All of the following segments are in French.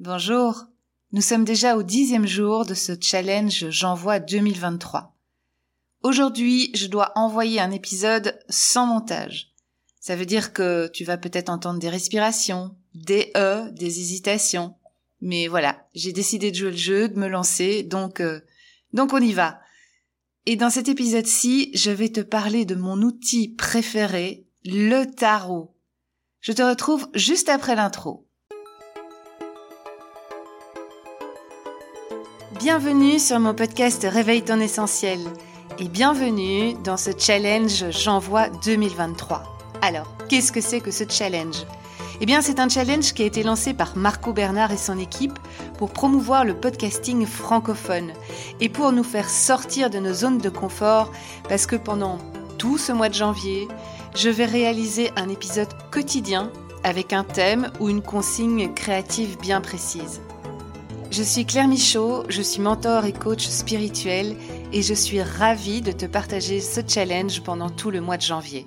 Bonjour. Nous sommes déjà au dixième jour de ce challenge J'envoie 2023. Aujourd'hui, je dois envoyer un épisode sans montage. Ça veut dire que tu vas peut-être entendre des respirations, des E, des hésitations. Mais voilà, j'ai décidé de jouer le jeu, de me lancer, donc euh, donc on y va. Et dans cet épisode-ci, je vais te parler de mon outil préféré, le tarot. Je te retrouve juste après l'intro. Bienvenue sur mon podcast Réveille ton essentiel et bienvenue dans ce challenge J'envoie 2023. Alors, qu'est-ce que c'est que ce challenge? Eh bien, c'est un challenge qui a été lancé par Marco Bernard et son équipe pour promouvoir le podcasting francophone et pour nous faire sortir de nos zones de confort parce que pendant tout ce mois de janvier, je vais réaliser un épisode quotidien avec un thème ou une consigne créative bien précise. Je suis Claire Michaud, je suis mentor et coach spirituel et je suis ravie de te partager ce challenge pendant tout le mois de janvier.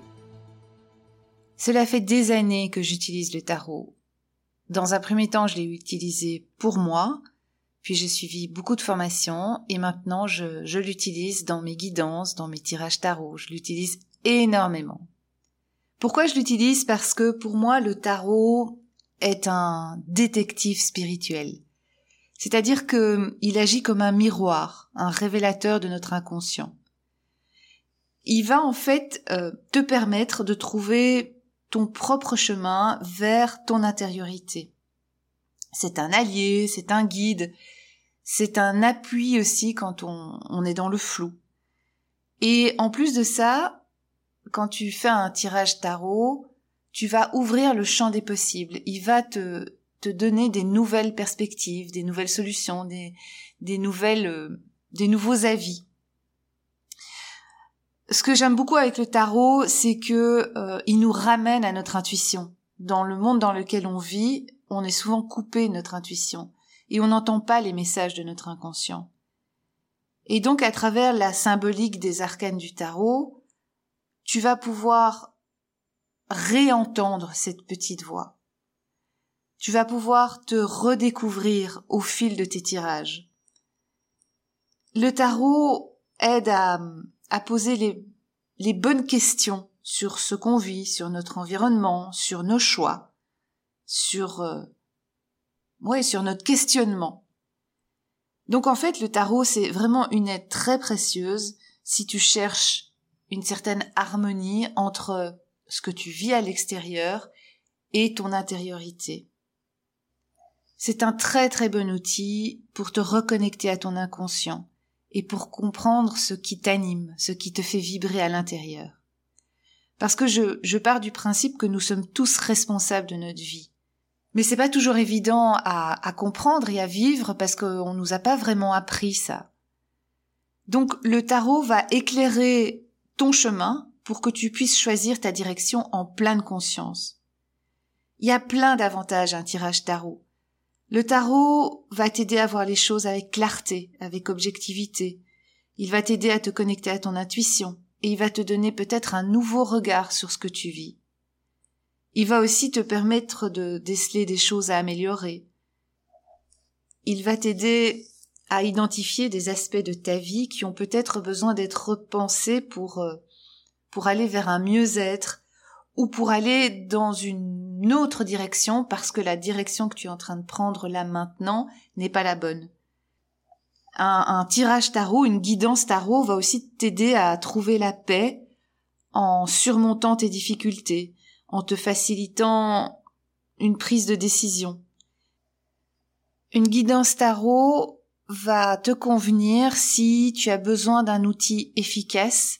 Cela fait des années que j'utilise le tarot. Dans un premier temps, je l'ai utilisé pour moi, puis j'ai suivi beaucoup de formations et maintenant je, je l'utilise dans mes guidances, dans mes tirages tarot. Je l'utilise énormément. Pourquoi je l'utilise? Parce que pour moi, le tarot est un détective spirituel. C'est-à-dire qu'il agit comme un miroir, un révélateur de notre inconscient. Il va en fait euh, te permettre de trouver ton propre chemin vers ton intériorité. C'est un allié, c'est un guide, c'est un appui aussi quand on, on est dans le flou. Et en plus de ça, quand tu fais un tirage tarot, tu vas ouvrir le champ des possibles. Il va te te donner des nouvelles perspectives, des nouvelles solutions, des, des nouvelles, euh, des nouveaux avis. Ce que j'aime beaucoup avec le tarot, c'est que euh, il nous ramène à notre intuition. Dans le monde dans lequel on vit, on est souvent coupé notre intuition et on n'entend pas les messages de notre inconscient. Et donc, à travers la symbolique des arcanes du tarot, tu vas pouvoir réentendre cette petite voix tu vas pouvoir te redécouvrir au fil de tes tirages. Le tarot aide à, poser les, les bonnes questions sur ce qu'on vit, sur notre environnement, sur nos choix, sur euh, ouais, sur notre questionnement. Donc en fait, le tarot c'est vraiment une aide très précieuse si tu cherches une certaine harmonie entre ce que tu vis à l'extérieur et ton intériorité. C'est un très très bon outil pour te reconnecter à ton inconscient et pour comprendre ce qui t'anime, ce qui te fait vibrer à l'intérieur. Parce que je, je pars du principe que nous sommes tous responsables de notre vie. Mais c'est pas toujours évident à, à comprendre et à vivre parce qu'on nous a pas vraiment appris ça. Donc le tarot va éclairer ton chemin pour que tu puisses choisir ta direction en pleine conscience. Il y a plein d'avantages à un tirage tarot. Le tarot va t'aider à voir les choses avec clarté, avec objectivité. Il va t'aider à te connecter à ton intuition et il va te donner peut-être un nouveau regard sur ce que tu vis. Il va aussi te permettre de déceler des choses à améliorer. Il va t'aider à identifier des aspects de ta vie qui ont peut-être besoin d'être repensés pour, euh, pour aller vers un mieux-être, ou pour aller dans une autre direction parce que la direction que tu es en train de prendre là maintenant n'est pas la bonne. Un, tirage tarot, une guidance tarot va aussi t'aider à trouver la paix en surmontant tes difficultés, en te facilitant une prise de décision. Une guidance tarot va te convenir si tu as besoin d'un outil efficace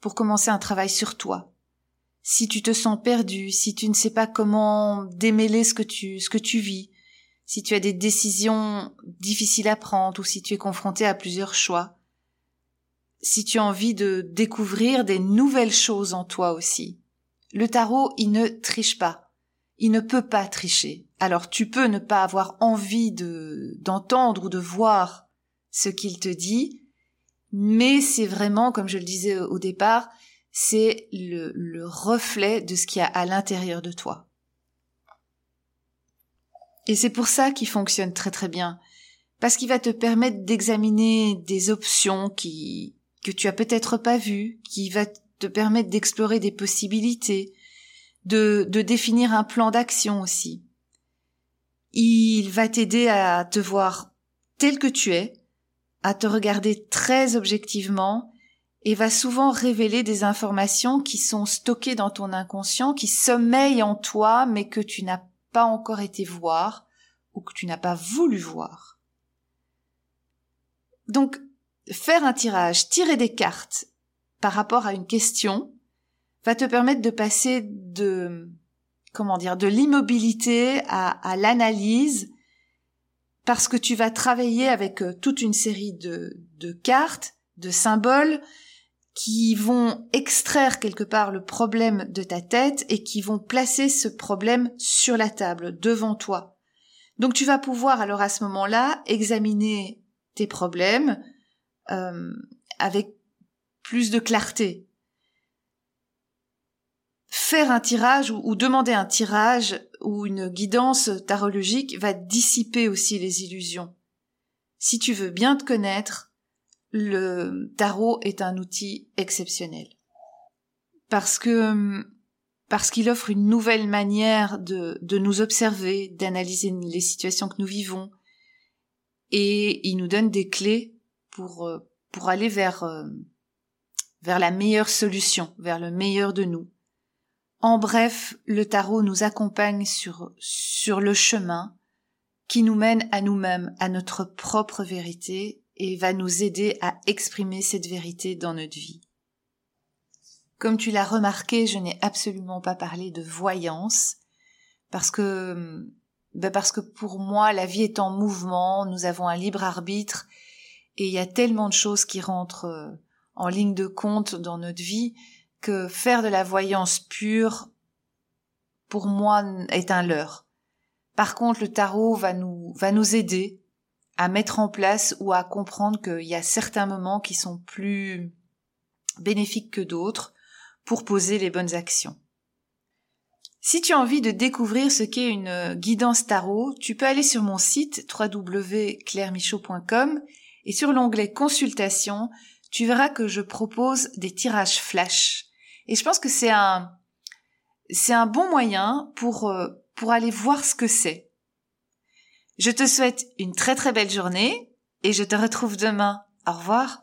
pour commencer un travail sur toi, si tu te sens perdu, si tu ne sais pas comment démêler ce que tu, ce que tu vis, si tu as des décisions difficiles à prendre ou si tu es confronté à plusieurs choix, si tu as envie de découvrir des nouvelles choses en toi aussi. Le tarot, il ne triche pas. Il ne peut pas tricher. Alors tu peux ne pas avoir envie de, d'entendre ou de voir ce qu'il te dit, mais c'est vraiment, comme je le disais au départ, c'est le, reflet de ce qu'il y a à l'intérieur de toi. Et c'est pour ça qu'il fonctionne très très bien. Parce qu'il va te permettre d'examiner des options qui, que tu as peut-être pas vues, qui va te permettre d'explorer des possibilités, de, de définir un plan d'action aussi. Il va t'aider à te voir tel que tu es, à te regarder très objectivement et va souvent révéler des informations qui sont stockées dans ton inconscient, qui sommeillent en toi mais que tu n'as pas encore été voir ou que tu n'as pas voulu voir. Donc, faire un tirage, tirer des cartes par rapport à une question va te permettre de passer de, comment dire, de l'immobilité à, l'analyse parce que tu vas travailler avec euh, toute une série de cartes, de symboles qui vont extraire quelque part le problème de ta tête et qui vont placer ce problème sur la table, devant toi. Donc tu vas pouvoir alors à ce moment-là examiner tes problèmes euh, avec plus de clarté. Faire un tirage ou, ou demander un tirage ou une guidance tarologique va dissiper aussi les illusions. Si tu veux bien te connaître, le tarot est un outil exceptionnel. Parce que parce qu'il offre une nouvelle manière de, de nous observer, d'analyser les situations que nous vivons, et il nous donne des clés pour, euh, pour aller vers, euh, vers la meilleure solution, vers le meilleur de nous. En bref, le tarot nous accompagne sur, sur le chemin qui nous mène à nous-mêmes, à notre propre vérité et va nous aider à exprimer cette vérité dans notre vie. Comme tu l'as remarqué, je n'ai absolument pas parlé de voyance parce que ben parce que pour moi la vie est en mouvement, nous avons un libre arbitre et il y a tellement de choses qui rentrent euh, en ligne de compte dans notre vie que faire de la voyance pure, pour moi, est un leurre. Par contre, le tarot va nous, va nous aider à mettre en place ou à comprendre qu'il y a certains moments qui sont plus bénéfiques que d'autres pour poser les bonnes actions. Si tu as envie de découvrir ce qu'est une guidance tarot, tu peux aller sur mon site www.clairemichaud.com et sur l'onglet consultation, tu verras que je propose des tirages flash et je pense que c'est un, c'est un bon moyen pour, euh, pour aller voir ce que c'est. Je te souhaite une très très belle journée et je te retrouve demain. Au revoir.